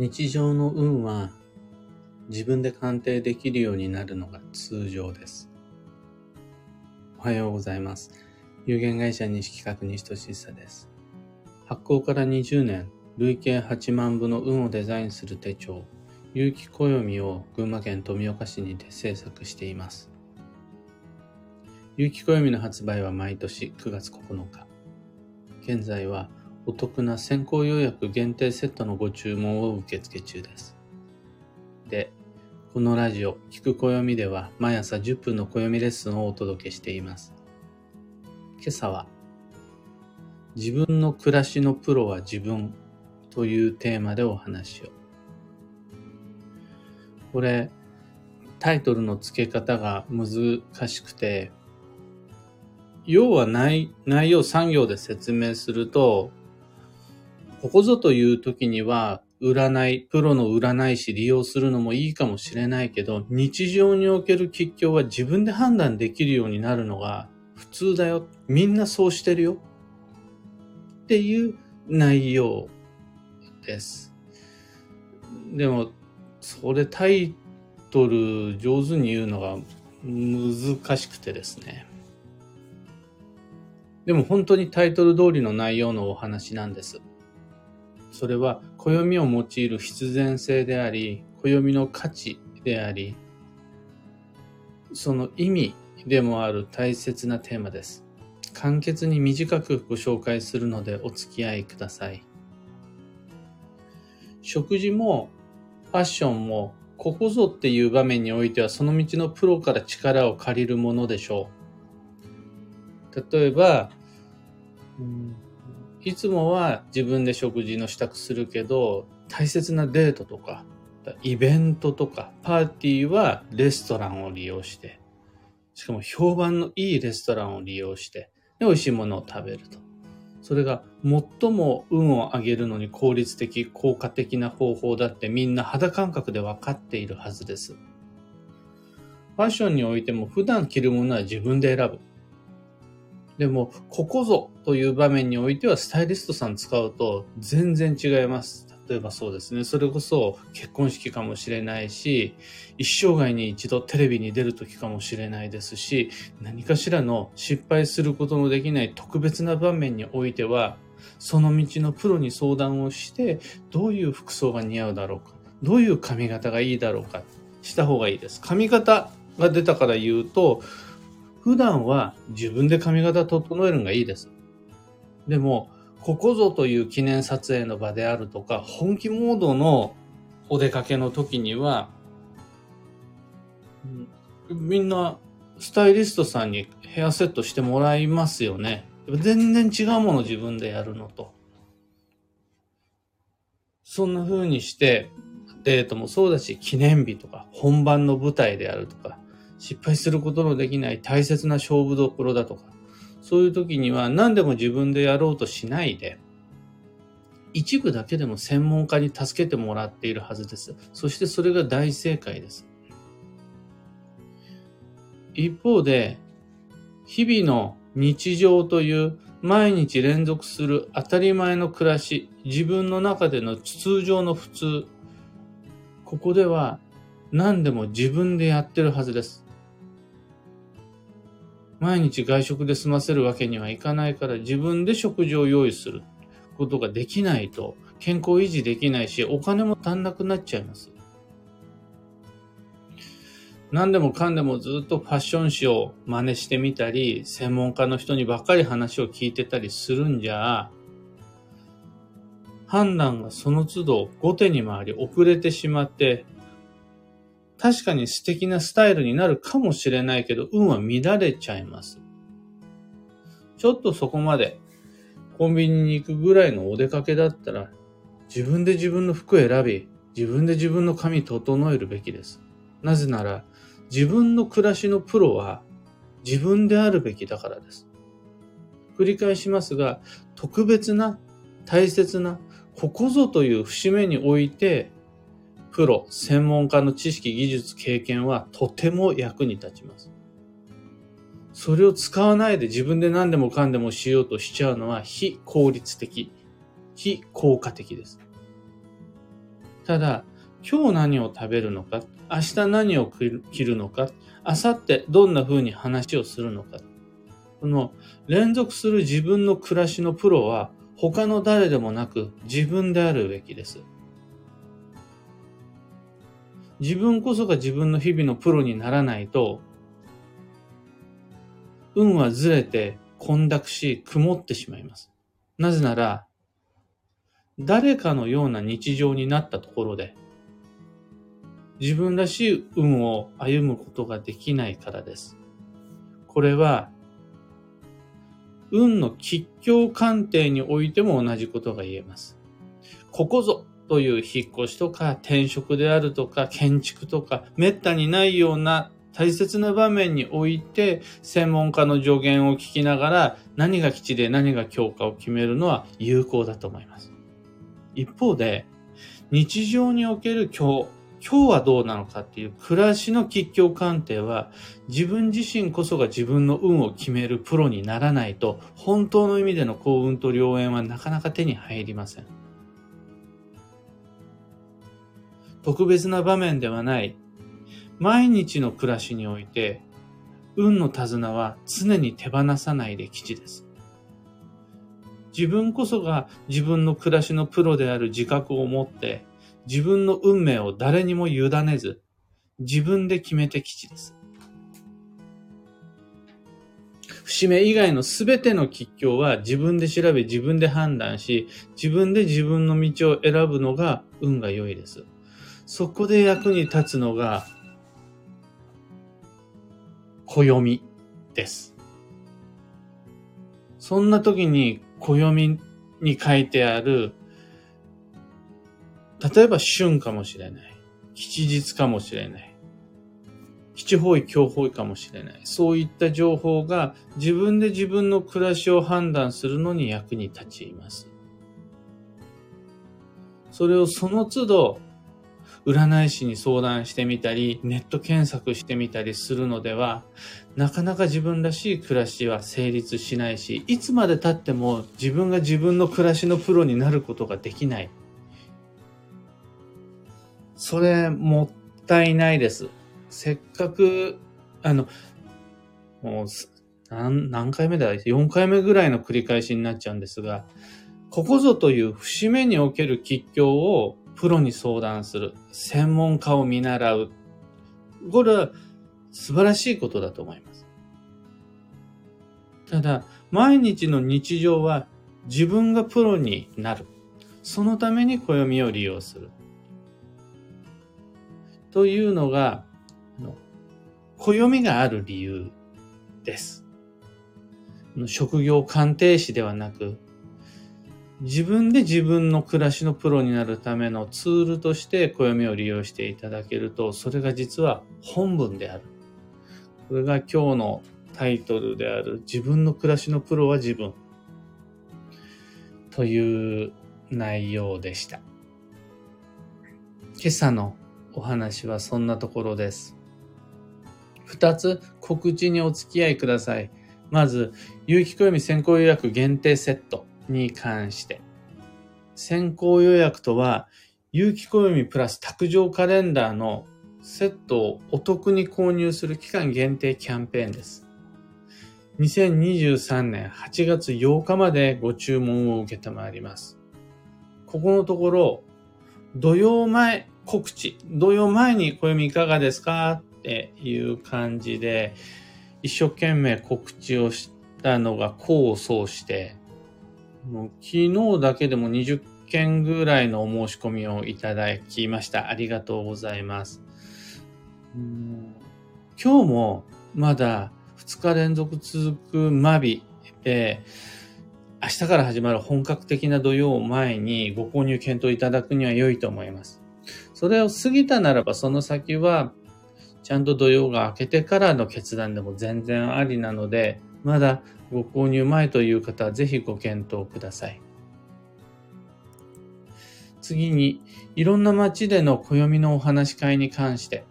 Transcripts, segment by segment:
日常の運は自分で鑑定できるようになるのが通常です。おはようございます。有限会社西企画西俊久です。発行から20年、累計8万部の運をデザインする手帳、有機暦を群馬県富岡市にて制作しています。有機暦の発売は毎年9月9日。現在はお得な先行予約限定セットのご注文を受付中です。で、このラジオ、聞く暦では毎朝10分の暦レッスンをお届けしています。今朝は、自分の暮らしのプロは自分というテーマでお話を。これ、タイトルの付け方が難しくて、要は内内容3行で説明すると、ここぞという時には、占い、プロの占い師利用するのもいいかもしれないけど、日常における吉凶は自分で判断できるようになるのが普通だよ。みんなそうしてるよ。っていう内容です。でも、それタイトル上手に言うのが難しくてですね。でも本当にタイトル通りの内容のお話なんです。それは暦を用いる必然性であり、暦の価値であり、その意味でもある大切なテーマです。簡潔に短くご紹介するのでお付き合いください。食事もファッションもここぞっていう場面においてはその道のプロから力を借りるものでしょう。例えば、うんいつもは自分で食事の支度するけど、大切なデートとか、イベントとか、パーティーはレストランを利用して、しかも評判のいいレストランを利用して、で美味しいものを食べると。それが最も運を上げるのに効率的、効果的な方法だってみんな肌感覚で分かっているはずです。ファッションにおいても普段着るものは自分で選ぶ。でも、ここぞという場面においてはスタイリストさん使うと全然違います。例えばそうですね。それこそ結婚式かもしれないし、一生涯に一度テレビに出る時かもしれないですし、何かしらの失敗することのできない特別な場面においては、その道のプロに相談をして、どういう服装が似合うだろうか、どういう髪型がいいだろうか、した方がいいです。髪型が出たから言うと、普段は自分で髪型整えるのがいいです。でも、ここぞという記念撮影の場であるとか、本気モードのお出かけの時には、みんなスタイリストさんにヘアセットしてもらいますよね。全然違うもの自分でやるのと。そんな風にして、デートもそうだし、記念日とか、本番の舞台であるとか、失敗することのできない大切な勝負どころだとか、そういう時には何でも自分でやろうとしないで、一部だけでも専門家に助けてもらっているはずです。そしてそれが大正解です。一方で、日々の日常という毎日連続する当たり前の暮らし、自分の中での通常の普通、ここでは何でも自分でやってるはずです。毎日外食で済ませるわけにはいかないから自分で食事を用意することができないと健康維持できないしお金も足んなくなっちゃいます。何でもかんでもずっとファッション誌を真似してみたり、専門家の人にばっかり話を聞いてたりするんじゃ、判断がその都度後手に回り遅れてしまって、確かに素敵なスタイルになるかもしれないけど、運は乱れちゃいます。ちょっとそこまでコンビニに行くぐらいのお出かけだったら、自分で自分の服選び、自分で自分の髪整えるべきです。なぜなら、自分の暮らしのプロは自分であるべきだからです。繰り返しますが、特別な、大切な、ここぞという節目において、プロ、専門家の知識、技術、経験はとても役に立ちます。それを使わないで自分で何でもかんでもしようとしちゃうのは非効率的、非効果的です。ただ、今日何を食べるのか、明日何を着るのか、明後日どんな風に話をするのか。この連続する自分の暮らしのプロは他の誰でもなく自分であるべきです。自分こそが自分の日々のプロにならないと、運はずれて混濁し曇ってしまいます。なぜなら、誰かのような日常になったところで、自分らしい運を歩むことができないからです。これは、運の吉凶鑑定においても同じことが言えます。ここぞという引っ越しとか転職であるとか建築とか滅多にないような大切な場面において専門家の助言を聞きながら何が基地で何が強化を決めるのは有効だと思います。一方で日常における今日今日はどうなのかっていう暮らしの吉祥鑑定は自分自身こそが自分の運を決めるプロにならないと本当の意味での幸運と良縁はなかなか手に入りません。特別な場面ではない毎日の暮らしにおいて運の手綱は常に手放さないで基地です。自分こそが自分の暮らしのプロである自覚を持って自分の運命を誰にも委ねず、自分で決めて基地です。節目以外のすべての吉凶は自分で調べ自分で判断し、自分で自分の道を選ぶのが運が良いです。そこで役に立つのが、暦です。そんな時に暦に書いてある例えば春かもしれない。吉日かもしれない。七方位、強方位かもしれない。そういった情報が自分で自分の暮らしを判断するのに役に立ちます。それをその都度、占い師に相談してみたり、ネット検索してみたりするのでは、なかなか自分らしい暮らしは成立しないし、いつまで経っても自分が自分の暮らしのプロになることができない。それもったいないです。せっかく、あの、もう何、何回目だ ?4 回目ぐらいの繰り返しになっちゃうんですが、ここぞという節目における吉祥をプロに相談する。専門家を見習う。これは素晴らしいことだと思います。ただ、毎日の日常は自分がプロになる。そのために暦を利用する。というのが、暦がある理由です。職業鑑定士ではなく、自分で自分の暮らしのプロになるためのツールとして暦を利用していただけると、それが実は本文である。これが今日のタイトルである自分の暮らしのプロは自分という内容でした。今朝のお話はそんなところです。二つ告知にお付き合いください。まず、有機暦先行予約限定セットに関して。先行予約とは、有機暦プラス卓上カレンダーのセットをお得に購入する期間限定キャンペーンです。2023年8月8日までご注文を受けたまわります。ここのところ、土曜前告知、土曜前に暦いかがですか？っていう感じで、一生懸命告知をしたのが功を奏して、もう昨日だけでも20件ぐらいのお申し込みをいただきました。ありがとうございます。うん今日もまだ2日連続続くマビで、明日から始まる本格的な土曜を前にご購入検討いただくには良いと思います。それを過ぎたならば、その先は、ちゃんと土曜が明けてからの決断でも全然ありなので、まだご購入前という方はぜひご検討ください。次に、いろんな街での暦のお話し会に関して、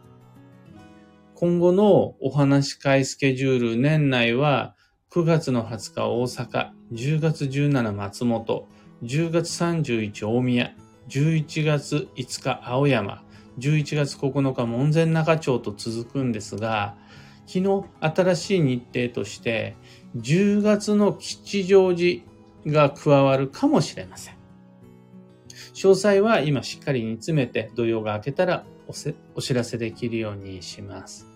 今後のお話し会スケジュール年内は9月の20日大阪、10月17松本、10月31大宮、11月5日青山、11月9日門前仲町と続くんですが、昨日新しい日程として、10月の吉祥寺が加わるかもしれません。詳細は今しっかり煮詰めて土曜が明けたらお知らせできるようにします。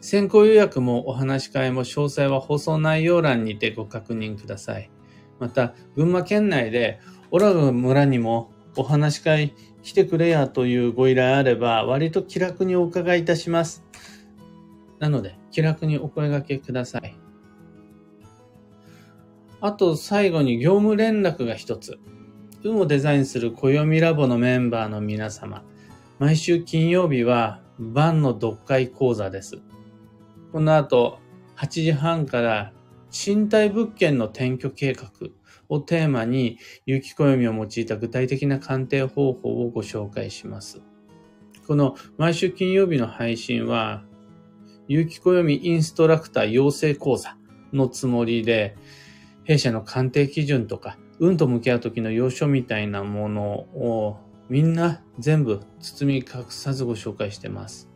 先行予約もお話し会も詳細は放送内容欄にてご確認ください。また、群馬県内でオラグ村にもお話し会来てくれやというご依頼あれば、割と気楽にお伺いいたします。なので、気楽にお声掛けください。あと、最後に業務連絡が一つ。運をデザインする暦ラボのメンバーの皆様。毎週金曜日は、晩の読解講座です。この後、8時半から賃貸物件の転居計画をテーマに、有機暦を用いた具体的な鑑定方法をご紹介します。この毎週金曜日の配信は、有機暦インストラクター養成講座のつもりで、弊社の鑑定基準とか、運と向き合う時の要所みたいなものをみんな全部包み隠さずご紹介してます。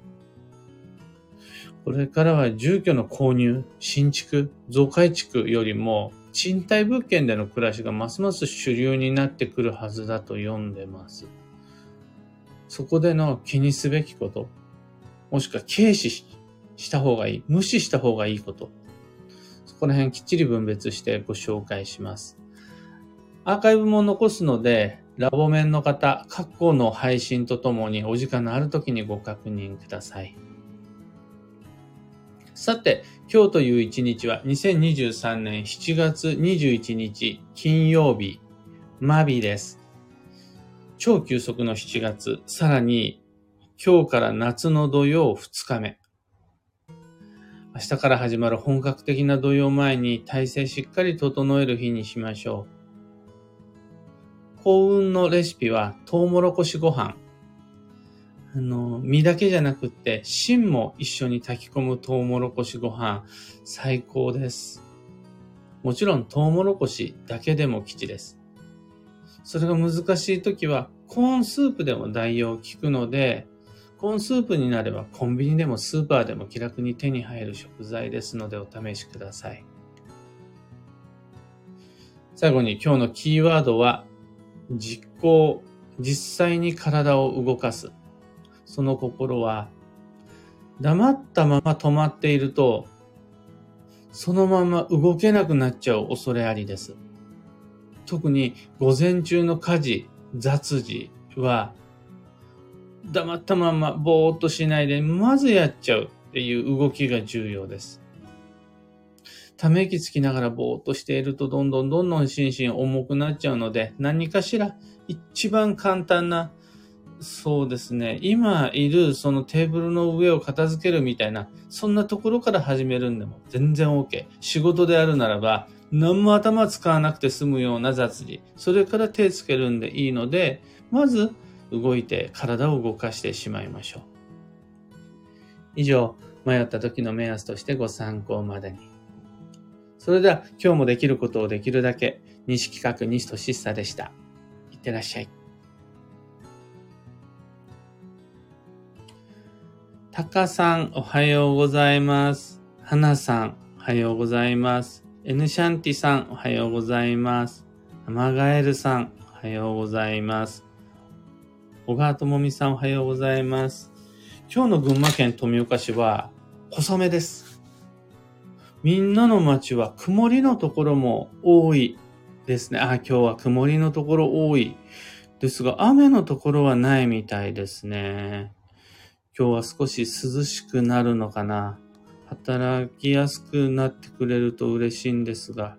これからは住居の購入、新築、増改築よりも賃貸物件での暮らしがますます主流になってくるはずだと読んでます。そこでの気にすべきこと、もしくは軽視した方がいい、無視した方がいいこと。そこら辺きっちり分別してご紹介します。アーカイブも残すので、ラボ面の方、過去の配信とともにお時間のある時にご確認ください。さて、今日という一日は2023年7月21日金曜日、マビです。超急速の7月、さらに今日から夏の土曜2日目。明日から始まる本格的な土曜前に体制しっかり整える日にしましょう。幸運のレシピはトウモロコシご飯。あの、身だけじゃなくって、芯も一緒に炊き込むトウモロコシご飯、最高です。もちろんトウモロコシだけでも基地です。それが難しい時は、コーンスープでも代用効くので、コーンスープになればコンビニでもスーパーでも気楽に手に入る食材ですのでお試しください。最後に今日のキーワードは実行、実際に体を動かす。その心は黙ったまま止まっているとそのまま動けなくなっちゃう恐れありです。特に午前中の家事、雑事は黙ったままぼーっとしないで、まずやっちゃうっていう動きが重要です。ため息つきながらぼーっとしていると、どんどんどんどん心身重くなっちゃうので、何かしら一番簡単な、そうですね、今いるそのテーブルの上を片付けるみたいな、そんなところから始めるんでも全然 OK。仕事であるならば、何も頭使わなくて済むような雑事、それから手つけるんでいいので、まず動いて体を動かしてしまいましょう。以上、迷った時の目安としてご参考までに。それでは今日もできることをできるだけ、西企画西俊久でした。いってらっしゃい。タカさん、おはようございます。花さん、おはようございます。エヌシャンティさん、おはようございます。アマガエルさん、おはようございます。小川智美さんおはようございます。今日の群馬県富岡市は小雨です。みんなの街は曇りのところも多いですね。あ、今日は曇りのところ多い。ですが、雨のところはないみたいですね。今日は少し涼しくなるのかな。働きやすくなってくれると嬉しいんですが。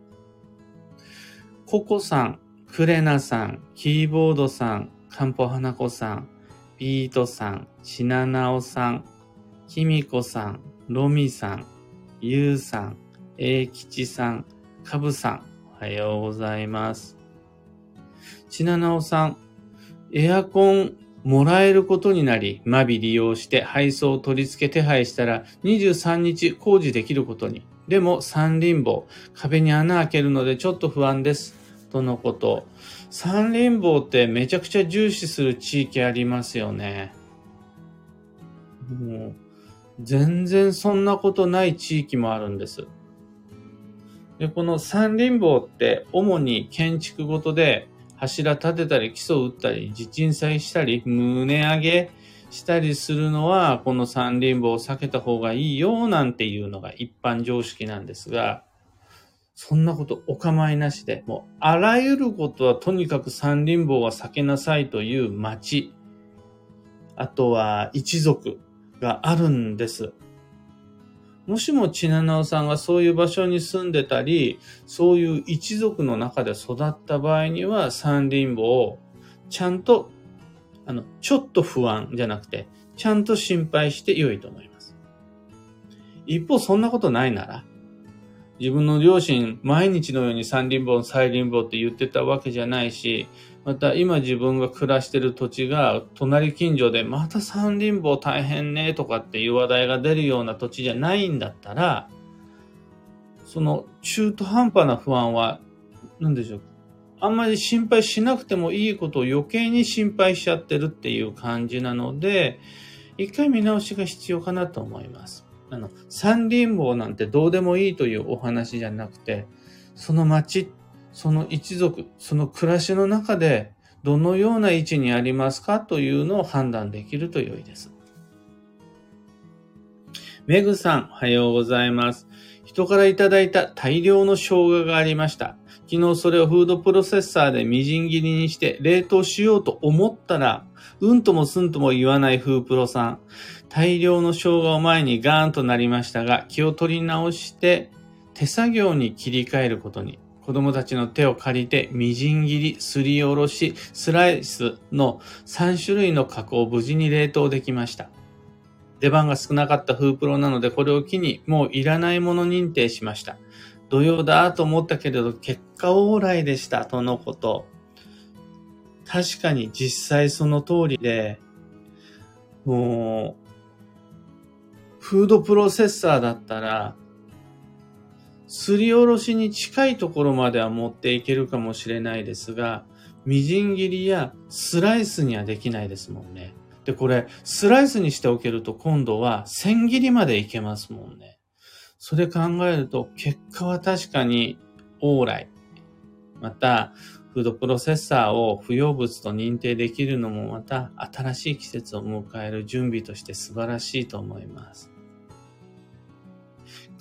ココさん、クレナさん、キーボードさん、かんぽ花子さん、ビートさん、しななおさん、きみこさん、ロミさん、ゆうさん、えきちさん、かぶさん、おはようございます。しななおさん、エアコンもらえることになり、マビ利用して配送を取り付け手配したら23日工事できることに。でも三輪棒、壁に穴開けるのでちょっと不安です。とのこと。三輪棒ってめちゃくちゃ重視する地域ありますよね。もう、全然そんなことない地域もあるんです。で、この三輪棒って主に建築ごとで柱立てたり基礎打ったり地鎮祭したり胸上げしたりするのはこの三輪棒を避けた方がいいよなんていうのが一般常識なんですが、そんなことお構いなしで、もうあらゆることはとにかく三輪棒は避けなさいという町、あとは一族があるんです。もしもちななおさんがそういう場所に住んでたり、そういう一族の中で育った場合には三輪母をちゃんと、あの、ちょっと不安じゃなくて、ちゃんと心配して良いと思います。一方、そんなことないなら、自分の両親、毎日のように三輪棒、三輪棒って言ってたわけじゃないし、また今自分が暮らしてる土地が隣近所でまた三輪棒大変ねとかっていう話題が出るような土地じゃないんだったら、その中途半端な不安は、何でしょう？あんまり心配しなくてもいいことを余計に心配しちゃってるっていう感じなので、一回見直しが必要かなと思います。あの、三輪棒なんてどうでもいいというお話じゃなくて、その町、その一族、その暮らしの中でどのような位置にありますかというのを判断できると良いです。メグさん、おはようございます。人からいただいた大量の生姜がありました。昨日それをフードプロセッサーでみじん切りにして冷凍しようと思ったら、うんともすんとも言わないフープロさん。大量の生姜を前にガーンとなりましたが、気を取り直して手作業に切り替えることに。子供たちの手を借りて、みじん切り、すりおろし、スライスの3種類の加工を無事に冷凍できました。出番が少なかったフープロなので、これを機にもういらないもの認定しました。土曜だと思ったけれど、結果往来でした、とのこと。確かに実際その通りで、もう、フードプロセッサーだったら、すりおろしに近いところまでは持っていけるかもしれないですが、みじん切りやスライスにはできないですもんね。で、これ、スライスにしておけると今度は千切りまでいけますもんね。それ考えると、結果は確かに往来。また、フードプロセッサーを不要物と認定できるのもまた新しい季節を迎える準備として素晴らしいと思います。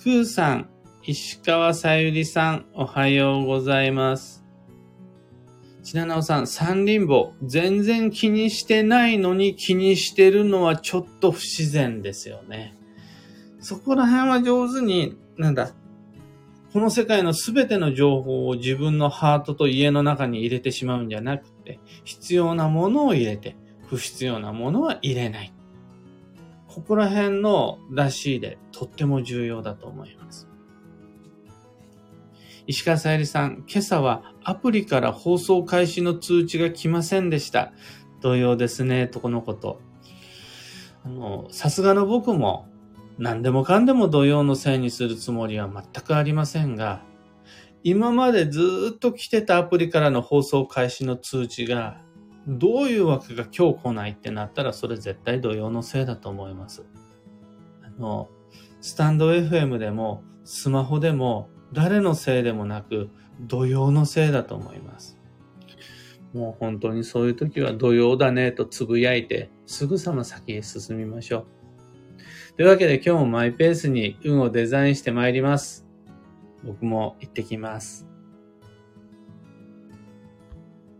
クーさん、石川さゆりさん、おはようございます。ちななおさん、三輪棒、全然気にしてないのに気にしてるのはちょっと不自然ですよね。そこら辺は上手に、なんだ、この世界のすべての情報を自分のハートと家の中に入れてしまうんじゃなくて、必要なものを入れて、不必要なものは入れない。ここら辺のらしいでとっても重要だと思います。石川さゆりさん、今朝はアプリから放送開始の通知が来ませんでした。同様ですね、とこのこと。あの、さすがの僕も何でもかんでも土曜のせいにするつもりは全くありませんが、今までずっと来てたアプリからの放送開始の通知が、どういうわけか今日来ないってなったら、それ絶対土曜のせいだと思います。あの、スタンド FM でも、スマホでも、誰のせいでもなく、土曜のせいだと思います。もう本当にそういう時は土曜だねとつぶやいて、すぐさま先へ進みましょう。というわけで今日もマイペースに運をデザインしてまいります。僕も行ってきます。